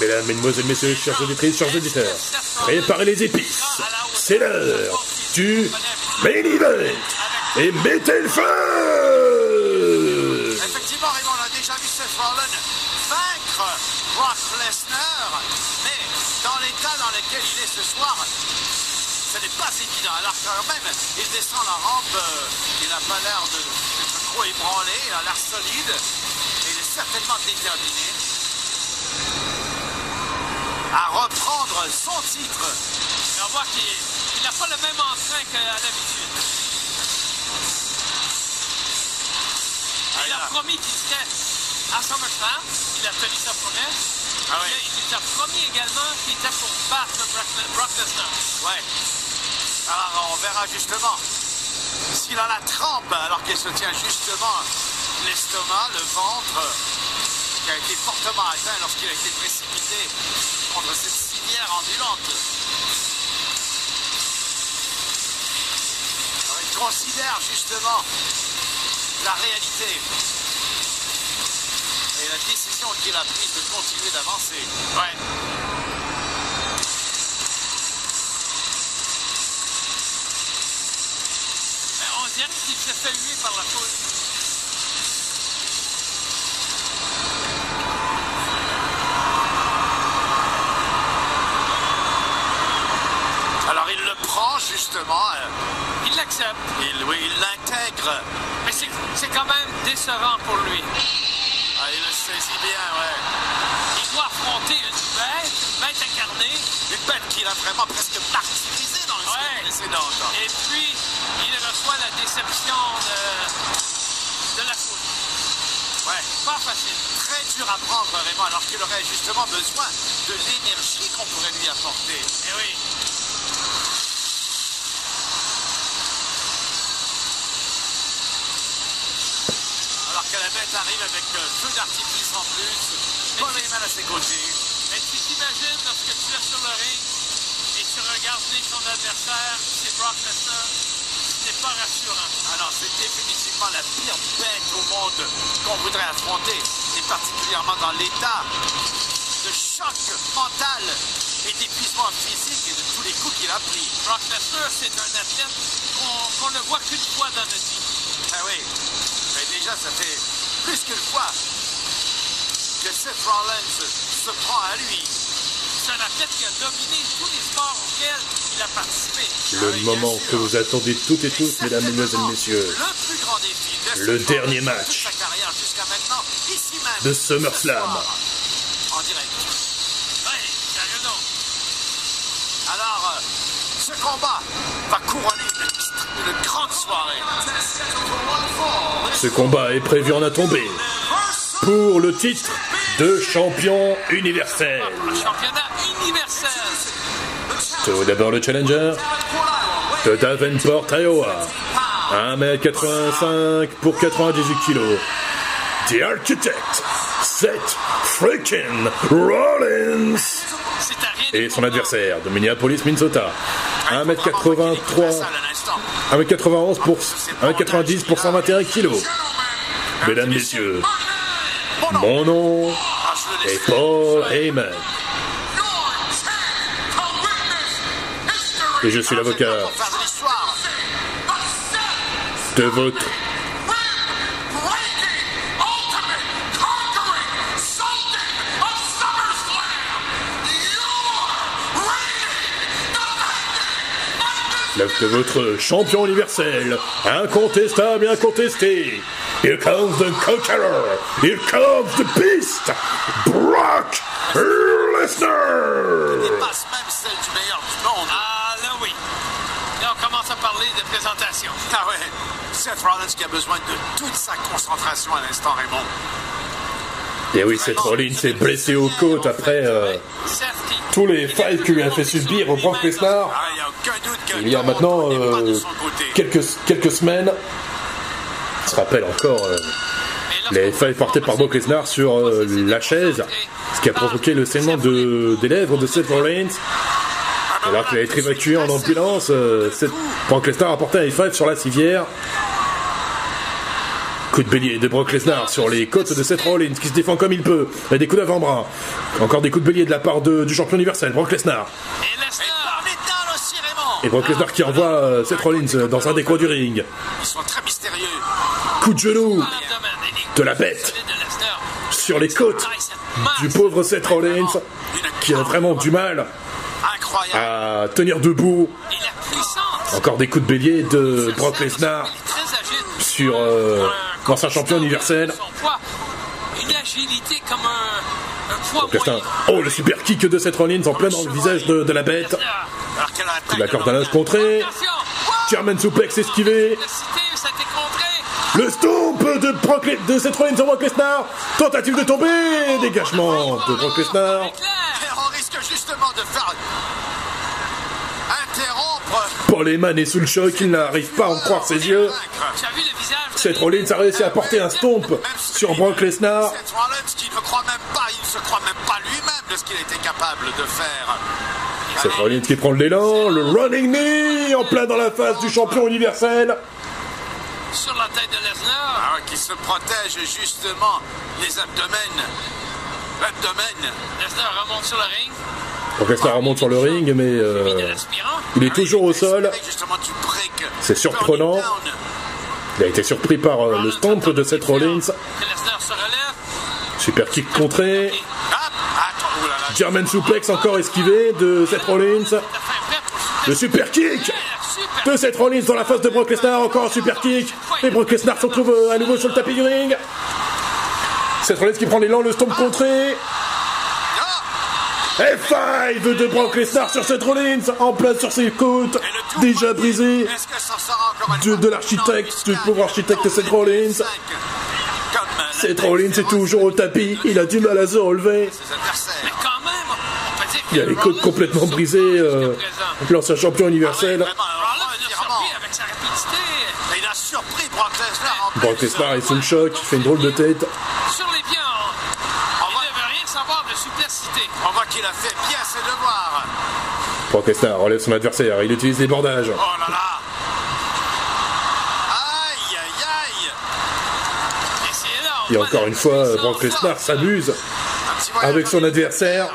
Mesdames, Mesdemoiselles, Messieurs, chers auditrices, chers auditeurs, préparez les épices. C'est l'heure du main. Et mettez le feu Effectivement, Raymond, on a déjà vu Seth Rollins vaincre Brock Lesnar, mais dans l'état dans lequel il est ce soir, ce n'est pas évident. Alors quand même, il descend la rampe, euh, il n'a pas l'air de- trop ébranlé, il a l'air solide, et il est certainement déterminé reprendre son titre. On voit qu'il n'a pas le même entrain qu'à l'habitude. Il a promis qu'il serait à SummerSlam. Il a tenu sa promesse. Ah oui. Il nous a promis également qu'il était pour battre Brock Brock Lesnar. Ouais. Alors on verra justement s'il a la trempe alors qu'il se tient justement l'estomac, le ventre, qui a été fortement atteint lorsqu'il a été précipité contre cette civière ambulante. Alors, il considère justement la réalité et la décision qu'il a prise de continuer d'avancer. Ouais. Mais on dirait qu'il s'est fait huer par la foule. Alors il le euh, Il l'accepte. il, oui, il l'intègre. Mais c'est quand même décevant pour lui. Ah, il le saisit bien, ouais. Il doit affronter une bête, une bête incarnée. Une bête qu'il a vraiment presque martyrisée dans le Ouais. semaine précédente. Et puis, il reçoit la déception de, de la foule. Ouais. Pas facile. Très dur à prendre, Raymond, alors qu'il aurait justement besoin de l'énergie qu'on pourrait lui apporter. Eh oui. Alors que la bête arrive avec euh, feu d'artifice en plus, Paul Heyman à ses côtés. Mais tu t'imagines lorsque tu es sur le ring et tu regardes venir ton adversaire, c'est Brock Lesnar, c'est pas rassurant. Ah non, c'est définitivement la pire bête au monde qu'on voudrait affronter, et particulièrement dans l'état de choc mental et d'épuisement physique et de tous les coups qu'il a pris. Brock Lesnar, c'est un athlète qu'on qu'on ne voit qu'une fois dans notre vie. Ah oui, mais déjà ça fait qu'une fois que Seth Rollins se prend à lui. C'est un athlète qui a dominé tous les sports auxquels il a participé. Le Ah moment que vous attendez toutes et Et tous, mesdames, Mesdemoiselles, certainement Messieurs, Le plus grand défi de Le dernier de match toute sa carrière jusqu'à maintenant, ici même. de ce SummerSlam. En direct. Raison. Alors, euh, ce combat va couronner une, une grande soirée. Ce combat est prévu en à tomber pour le titre de champion universel. Le championnat universel. Tout d'abord le challenger de Davenport, Iowa. 1m85 pour 98 kg. The Architect, Seth freaking Rollins. Et son adversaire de Minneapolis, Minnesota. Ah, il faut vraiment 1m83, ça à l'instant. 1m91 pour 1m90 pour 121 kg. Mesdames, messieurs, mon nom est. Paul Heyman. Et je suis l'avocat pour de votre de votre champion universel, incontestable et incontesté. Here comes the conqueror, here comes the beast, Brock Lesnar. Dépasse même celle du meilleur du monde. Ah, là oui. Là, on commence à parler de présentation. Ah ouais. Seth Rollins qui a besoin de toute sa concentration à l'instant, Raymond. Et oui, Seth Rollins s'est blessé aux côtes après euh, il- tous les fights que lui a fait subir au Brock Lesnar. Ah, il n'y a aucun doute Il y a maintenant euh, quelques, quelques semaines, on se rappelle encore euh, les failles portées par Brock Lesnar sur euh, la chaise, ce qui a provoqué le saignement de, des lèvres de Seth Rollins. Alors qu'il a été évacué en ambulance, Seth- Brock Lesnar a porté un high five sur la civière. Coup de bélier de Brock Lesnar sur les côtes de Seth Rollins qui se défend comme il peut. Il a des coups d'avant-bras. Encore des coups de bélier de la part de- du champion universel, Brock Lesnar. Et Et Lesnar. par l'état aussi, Raymond. Et Brock Lesnar qui envoie euh, Seth Rollins euh, dans un des coins du ring. Ils sont très mystérieux. Coup de genou de la bête sur les côtes masse. du pauvre Seth Rollins qui a vraiment du mal à tenir debout. Encore des coups de bélier de Brock Lesnar sur euh, l'ancien champion universel. Son poids, Une agilité comme un, un poids Brock Lesnar. moyen. Oh, le super kick de Seth Rollins en plein dans le visage de, de la bête. Lesnar. Alors qu'elle attaque La corde à linge contrée. Attention. German suplex esquivé. Contré. Le stomp de, Brock de Seth Rollins sur Brock Lesnar. Tentative de tomber. Dégagement de Brock Lesnar. Éclair. Et on risque justement de faire interrompre. Paul Heyman est sous le choc. Il n'arrive pas à en croire ses yeux. Seth Rollins a réussi à porter un stomp sur Brock Lesnar. Seth Rollins qui ne croit même pas, il ne se croit même pas lui-même de ce qu'il était capable de faire. Seth Rollins qui prend l'élan. Le running knee en plein dans la face du champion universel. sur la tête de Lesnar. Ah, qui se protège justement les abdomens. L'abdomen. Lesnar remonte sur le ring. Brock Lesnar remonte sur le ring, mais Il euh, il est toujours au sol. C'est surprenant. Il a été surpris par euh, le stomp de Seth Rollins. Que Lesnar se relève. Super kick contré. Hop, attends, oh là là. German suplex encore esquivé de Seth Rollins. Le super kick de Seth Rollins dans la face de Brock Lesnar. Encore un super kick. Et Brock Lesnar se retrouve euh, à nouveau sur le tapis du ring. Seth Rollins qui prend l'élan, le stomp contré. Ah, F5 de Brock Lesnar sur Seth Rollins. En place sur ses côtes. et Déjà brisé. De- l'architecte, du pauvre architecte Seth Rollins. Seth Rollins est toujours au tapis. Il a du mal à se relever. de ses adversaires. Mais quand même, on peut dire que Il a les côtes complètement est brisées. euh. L'ancien champion universel. Vraiment, alors, Rollins l'a entièrement. surpris avec sa rapidité. Et il a surpris Brock Lesnar Brock plus. Lesnar est sous le choc. Il fait une drôle de tête. Sur les pieds, on il ne veut rien savoir de suplicité. On voit qu'il a fait bien ses devoirs. Brock Lesnar relève son adversaire. Il utilise les bordages. Oh là là. Aïe, aïe, aïe. Et là, Et encore une fois, Brock Lesnar s'amuse avec son adversaire.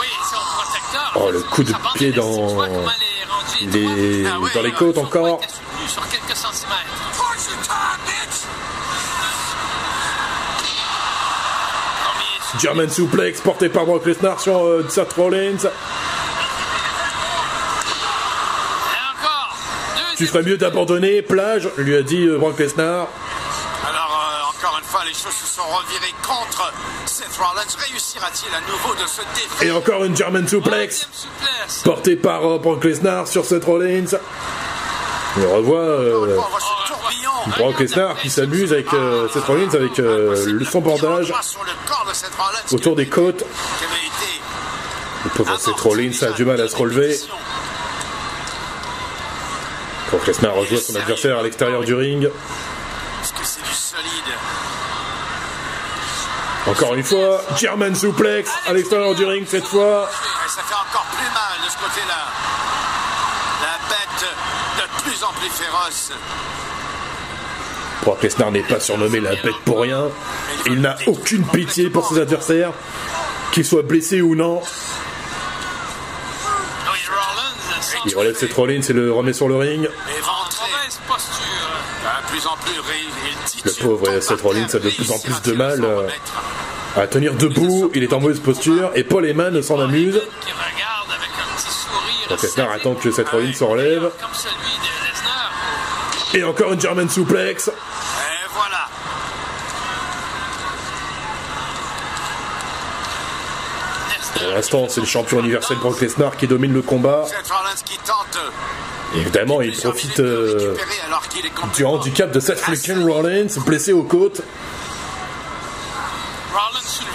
Oui, c'est son protecteur. Oh, le coup de pied élastique, dans Les... Ah Dans les côtes encore. German suplex porté par Brock Lesnar sur euh, Seth Rollins. Tu ferais mieux d'abandonner, plage, lui a dit euh, Brock Lesnar. Les choses se sont revirées contre Seth Rollins. Réussira-t-il à nouveau de se défaire Et encore une German suplex portée par euh, Brock Lesnar sur Seth Rollins. On revoit euh, tourbillon. Brock Lesnar qui s'amuse avec euh, Seth Rollins avec euh, le- son bordage autour des côtes. Le pauvre Seth Rollins a du mal à se relever. Brock Lesnar rejoint son adversaire à l'extérieur du ring. Parce que c'est du solide. Encore une fois, German suplex à l'extérieur du ring cette fois. Et ça fait encore plus mal de ce côté-là. La bête de plus en plus féroce. Brock Lesnar n'est pas surnommé la bête pour rien. Il n'a aucune pitié pour ses adversaires, qu'ils soient blessés ou non. Il relève Seth Rollins et le remet sur le ring. Le pauvre Seth Rollins a de plus en plus de mal, à tenir debout, il est en mauvaise posture et Paul Heyman s'en amuse. Donc Lesnar attend que Seth Rollins se relève. Et encore une German suplex. Et voilà. Pour l'instant, c'est le champion universel Brock Lesnar qui domine le combat. Et évidemment, il profite euh, du handicap de Seth freaking Rollins, blessé aux côtes.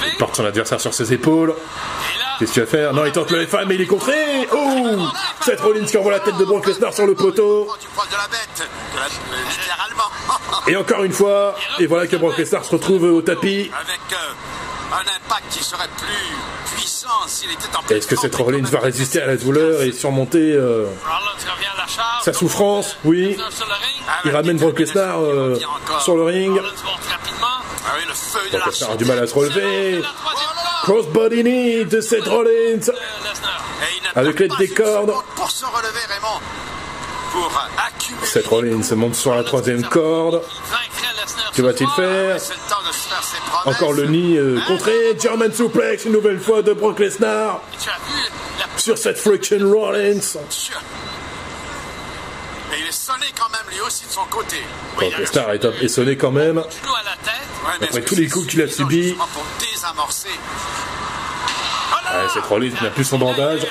Il porte son adversaire sur ses épaules. Qu'est-ce qu'il va faire? Non, il tente le F1, mais il est contré. Oh Seth Rollins qui envoie la tête de Brock Lesnar sur le poteau. Et encore une fois, et voilà que Brock Lesnar se retrouve au tapis. Avec Un impact qui serait plus puissant s'il était en Est-ce que Seth Rollins va résister à la douleur et surmonter euh, sa souffrance? Oui. Il ramène Brock Lesnar euh, sur le ring. Lesnar a du mal à se relever. Corde. Crossbody knee de Seth Rollins. Euh, n'a Avec l'aide des cordes. Pour se relever, Raymond. Pour accumuler. Seth Rollins se monte sur la troisième corde. Que va-t-il faire. Encore le nid euh, contré. German suplex une nouvelle fois de Brock Lesnar sur cette friction Rollins. Et il est sonné quand même lui aussi de son côté. Brock Lesnar est, est sonné quand même. Ouais, Après tous les coups qu'il a subis. Ouais, Seth Rollins n'a plus son bandage.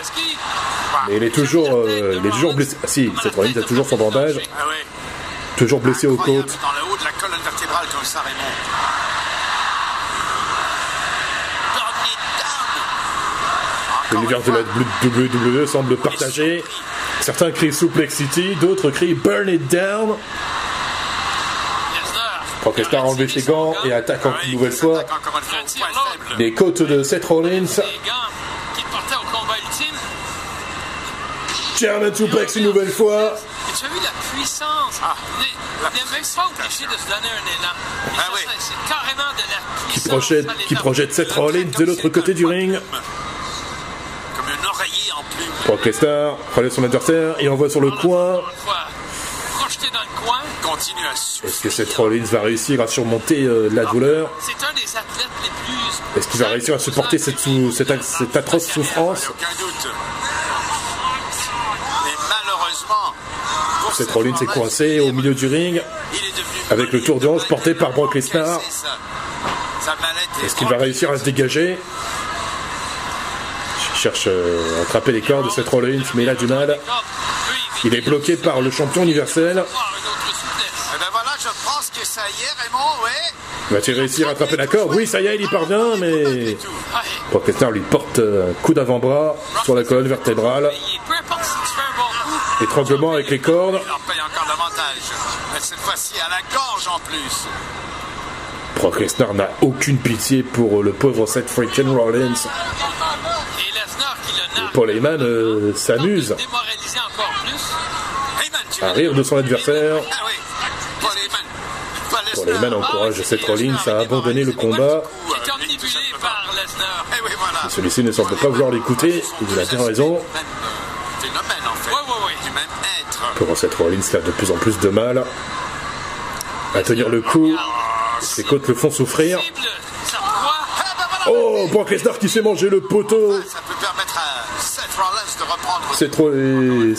Mais il est toujours, euh, il est toujours blessé. Ah si, Seth Rollins a toujours son bandage. Ah. Toujours blessé aux côtes. L'univers de la WWE semble partagé. Certains crient Suplex City, d'autres crient Burn It Down. Lesnar a enlevé ses gants et attaque encore une nouvelle fois les côtes de Seth Rollins. German Suplex une nouvelle fois. Et tu as vu la puissance. Ah, il n'est la il n'est même pas obligé de se donner un élan. Et Ah ça, oui. c'est- C'est carrément de la Qui projette, qui projette Seth Rollins de l'autre côté du ring. Comme un oreiller en plume. Brock Lesnar relève son adversaire et envoie sur le coin. Encore une fois, projeté dans le coin. Continue à suivre. Est-ce que Seth Rollins va réussir à surmonter euh, la douleur C'est un des athlètes les plus. Est-ce qu'il va réussir à supporter cette, sou- cette, cette atroce souffrance Aucun doute. Et malheureusement, pour Seth Seth Rollins est coincé au milieu du ring. avec le tour de hanche porté par Brock Lesnar. Est-ce qu'il va réussir à se dégager Il cherche euh, à attraper les cordes de Seth Rollins, mais il a du mal. Il est bloqué par le champion universel. Voir une autre souplesse. Eh ben voilà, je pense que ça y est, Raymond, ouais. Va-t-il réussir à attraper la corde Oui, ça y est, il y parvient, mais Lesnar lui porte euh, un coup d'avant-bras sur la colonne vertébrale. Étranglement avec les cordes. Il en paye encore davantage. Mais cette fois-ci à la gorge en plus. N'a aucune pitié pour euh, le pauvre Seth freaking Rollins. Et. Paul Heyman euh, s'amuse à rire de son adversaire. Heyman encourage Seth Rollins à abandonner le combat. Eh. Celui-ci ne semble pas vouloir l'écouter. Il a bien raison. Même euh, Seth Rollins a de plus en plus de mal à tenir le coup. Ses côtes le font souffrir. Ben voilà. Oh, Brock Lesnar qui s'est mangé le poteau. Ça peut permettre à Seth Rollins de reprendre. Seth Rollins.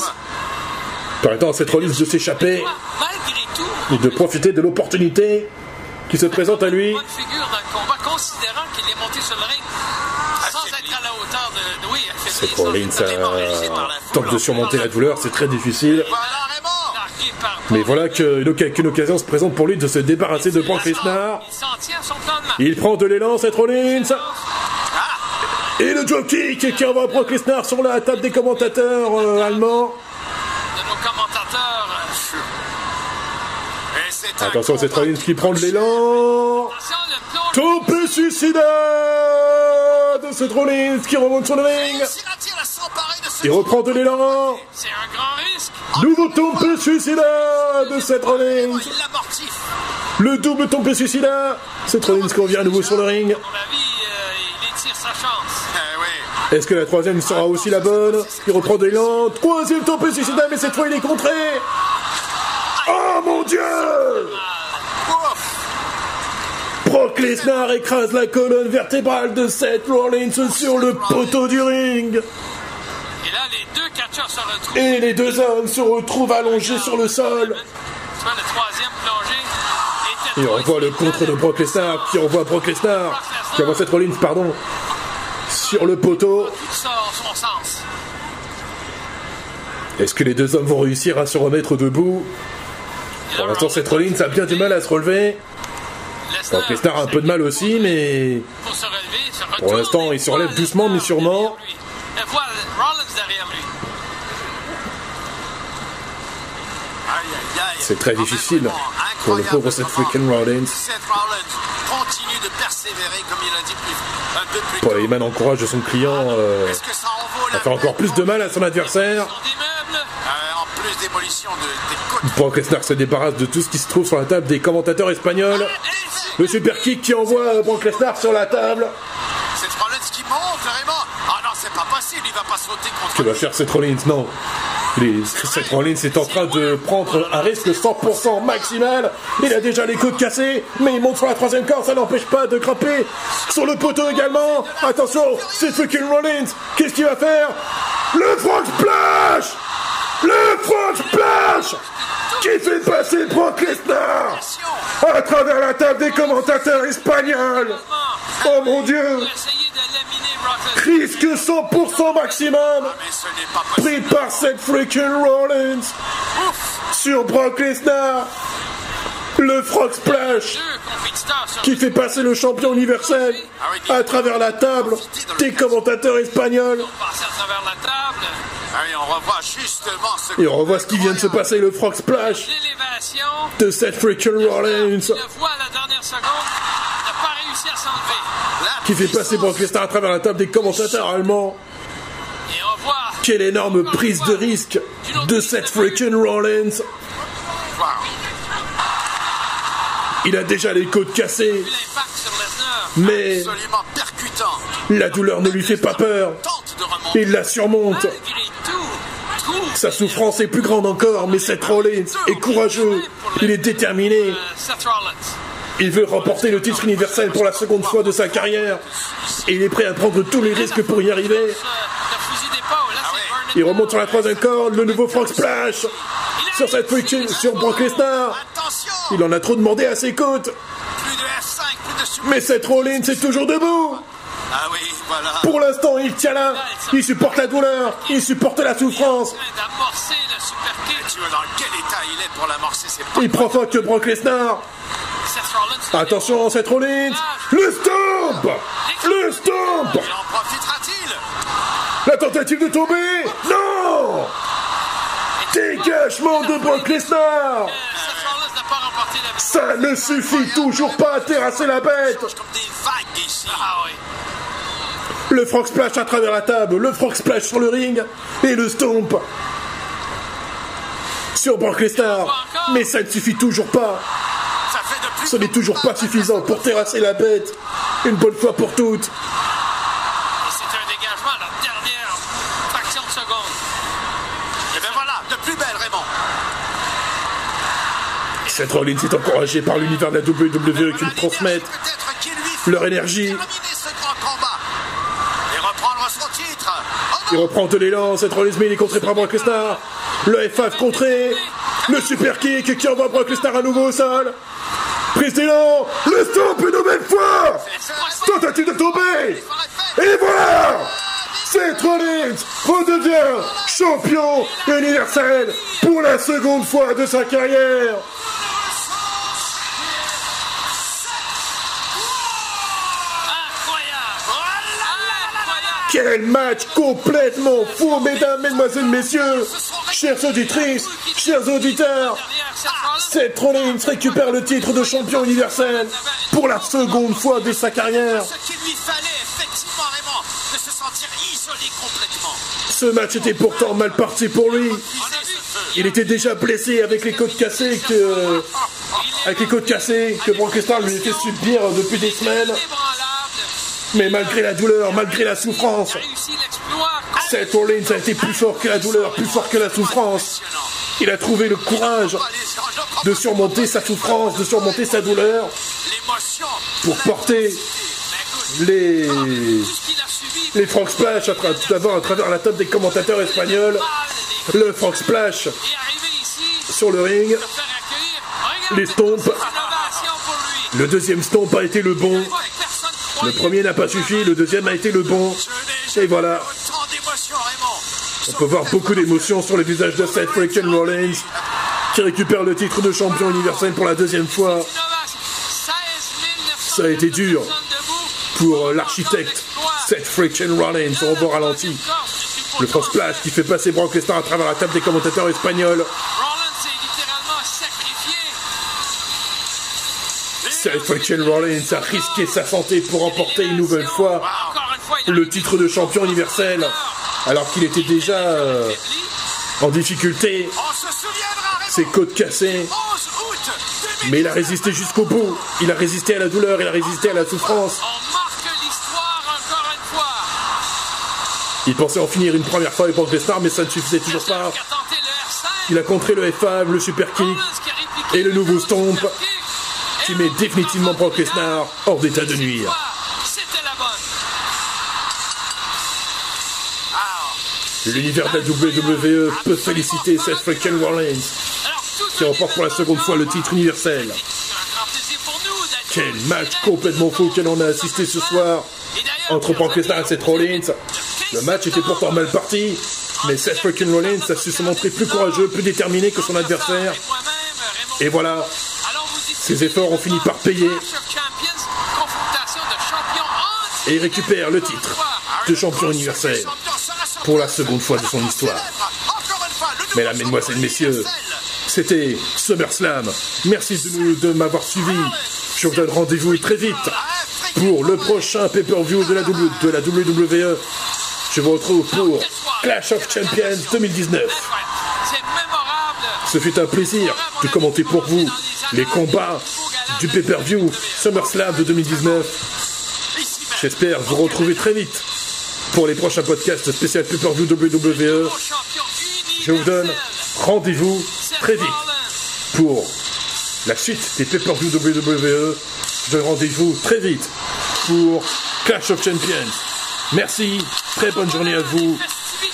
Permettant à Seth Rollins de s'échapper et de profiter de l'opportunité qui se présente à lui. bonne figure dans le combat, considérant qu'il est monté sur le ring sans Affaibli. être à la hauteur de. de oui, affaibli, Seth sans Rollins être démoralisé par la euh, foule. tente de surmonter la douleur, c'est très difficile. Mais voilà qu'une occasion se présente pour lui de se débarrasser de Brock Lesnar. Il prend de l'élan, Seth Rollins. Et le drop kick qui envoie Brock Lesnar sur la table des commentateurs euh, allemands. de nos commentateurs. C'est Attention, combat Rollins qui prend de l'élan. Tope suicidaire de Seth Rollins qui remonte sur le ring. Il reprend de l'élan. C'est un grand risque. Nouveau tombe suicidaire de Seth Rollins. Le double tombe suicidaire. Seth Rollins qui revient à nouveau sur le ring. À mon avis, euh, il étire sa chance. Eh. Est-ce que la troisième sera aussi la bonne? Il reprend de l'élan. Troisième tombe suicidaire, mais cette fois il est contré. Oh mon dieu Ouf. Brock Lesnar écrase la colonne vertébrale de Seth Rollins sur le poteau du ring. Et là, les deux catcheurs se retrouvent. Et les deux hommes se retrouvent allongés sur le sol. Le troisième Et on voit le contre de Brock Lesnar qui envoie Brock Lesnar, qui envoie Seth Rollins, pardon, sur le poteau. Est-ce que les deux hommes vont réussir à se remettre debout? Pour l'instant, Seth Rollins a bien du mal à se relever. Lesnar, a un peu de mal aussi, mais Pour l'instant, il se relève doucement, mais sûrement. c'est très difficile pour le pauvre Seth freaking Rollins. Seth Rollins continue de persévérer comme il a dit un peu plus Paul tôt. Heyman encourage son client euh, vaut la à faire encore plus de mal à son adversaire. Sur des meubles. Euh, En plus démolition de, des côtes. Brock Lesnar se débarrasse de tout ce qui se trouve sur la table des commentateurs espagnols. Le super kick qui envoie Brock Lesnar sur la table. C'est Rollins qui monte, vraiment. Ah non, c'est pas possible, il va pas sauter contre Que va faire Seth Rollins? Non. Les- Seth Rollins est en train de prendre un risque 100% maximal. Il a déjà les côtes cassées, mais il monte sur la troisième corde, ça n'empêche pas de grimper sur le poteau également. Attention, c'est fucking Rollins. Qu'est-ce qu'il va faire? Le frog splash Le frog splash Qui fait passer Brock Lesnar à travers la table des commentateurs espagnols. Oh mon dieu. Risque 100% maximum pris par cette freaking Rollins sur Brock Lesnar. Le Frog Splash qui fait passer le champion universel à travers la table des commentateurs espagnols. Revoit justement ce Et on revoit ce qui vient de se passer, le Frog Splash de cette freaking Rollins Il le voit à la dernière seconde. Il n'a pas réussi à s'enlever. La qui fait passer. Brock Lesnar à travers la table des commentateurs allemands. Et on voit Quelle énorme prise de risque de cette freaking Rollins. Wow. Il a déjà les côtes cassées, mais la douleur ne lui fait pas peur. Il la surmonte. Sa souffrance est plus grande encore, mais Seth Rollins est courageux. Il est déterminé. Il veut remporter le titre universel pour la seconde fois de sa carrière. Et il est prêt à prendre tous les risques pour y arriver. Il remonte sur la troisième corde, le nouveau Frog Splash sur cette freaking, sur Brock Lesnar. Il en a trop demandé à ses côtes. Plus de F5, plus de super. Mais Seth Rollins est toujours debout. Pour l'instant, il tient là. Il supporte la douleur. Il supporte la souffrance. Il provoque Brock Lesnar. Attention, Seth Rollins. Le stomp. Le stomp. La tentative de tomber. Non. Dégagement de Brock Lesnar. Euh, Ça ne suffit toujours pas à terrasser la bête Comme des vagues ici. Ah oui. Le frog splash à travers la table, le frog splash sur le ring, et le stomp sur Brock Lesnar. Mais ça ne suffit toujours pas. Ce n'est toujours pas suffisant pour terrasser la bête. Une bonne fois pour toutes. Et c'est un dégagement à la dernière fraction de seconde. Et ben voilà, de plus belle, Raymond. Seth Rollins est encouragé par l'univers de la WWE qui lui transmettent leur énergie. terminer ce grand combat. Et reprendre son titre. Oh Il reprend de l'élan, Rollins mais il est contré par Brock Lesnar. Le F5 contré. Le super kick qui envoie Brock Lesnar à nouveau au sol. Prise d'élan. Le stomp une nouvelle fois. Tentative de tomber. Et voilà Seth Rollins redevient champion universel pour la seconde fois de sa carrière. Quel match complètement fou, mesdames, mesdemoiselles, messieurs, chères auditrices, chers auditeurs. Seth Rollins. Récupère le titre de champion universel pour la seconde fois de sa carrière. Ce match était pourtant mal parti pour lui. Il était déjà blessé avec les côtes cassées que, avec les côtes cassées que Brock Lesnar lui fait subir depuis des semaines. Mais malgré la douleur, malgré la souffrance. Seth Rollins a été plus fort que la douleur, plus fort que la souffrance. Il a trouvé le courage de surmonter sa souffrance, de surmonter sa douleur pour porter les, les frog splash d'abord à travers la table des commentateurs espagnols. Le frog splash sur le ring. de faire accueillir. Regarde Les stomps. cette innovation pour lui. Le deuxième stomp a été le bon. Le premier n'a pas suffi, le deuxième a été le bon. Et voilà. On peut voir beaucoup d'émotions sur le visage de Seth freaking Rollins qui récupère le titre de champion universel pour la deuxième fois Innovation. 16 900 Ça a été dur. pour l'architecte Seth freaking Rollins. On revoit ralenti. Le frog splash qui fait passer Brock Lesnar à travers la table des commentateurs espagnols. Seth freaking Rollins a risqué sa santé pour remporter une nouvelle fois le titre de champion universel, alors qu'il était déjà euh, en difficulté, ses côtes cassées, 11 août 2000. mais il a résisté jusqu'au bout. Il a résisté à la douleur, il a résisté à la souffrance. Il pensait en finir une première fois avec Brock Lesnar, mais ça ne suffisait toujours pas. Qui a tenté le R5. Il a contré le F5, le super kick, et le nouveau stomp super kick. qui Et met on définitivement Lesnar hors d'état de nuire. L'univers de la WWE peut féliciter Seth freaking Rollins, qui remporte pour la seconde fois le titre universel. Quel en match complètement fou que l'on a assisté ce soir entre Brock Lesnar et Seth Rollins. Le match était pourtant mal parti, mais Seth freaking Rollins a su se montrer plus courageux, plus déterminé que son adversaire. Et voilà, ses efforts ont fini par payer. Et il récupère le titre de champion universel pour la seconde fois de son histoire. Mesdames, Mesdemoiselles, Messieurs, c'était SummerSlam. Merci de, nous- de m'avoir suivi. Je vous donne rendez-vous très vite pour le prochain pay-per-view de la, W- de la WWE. Je vous retrouve pour Clash of Champions 2019. C'est mémorable. Ce fut un plaisir de commenter pour vous les combats du pay-per-view SummerSlam de 2019. J'espère vous retrouver très vite pour les prochains podcasts spécial pay-per-view WWE. Je vous donne rendez-vous très vite pour la suite des pay-per-view WWE. Je donne rendez-vous très vite pour Clash of Champions. Merci, très bonne journée à vous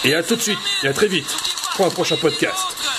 et à tout de suite et à très vite pour un prochain podcast.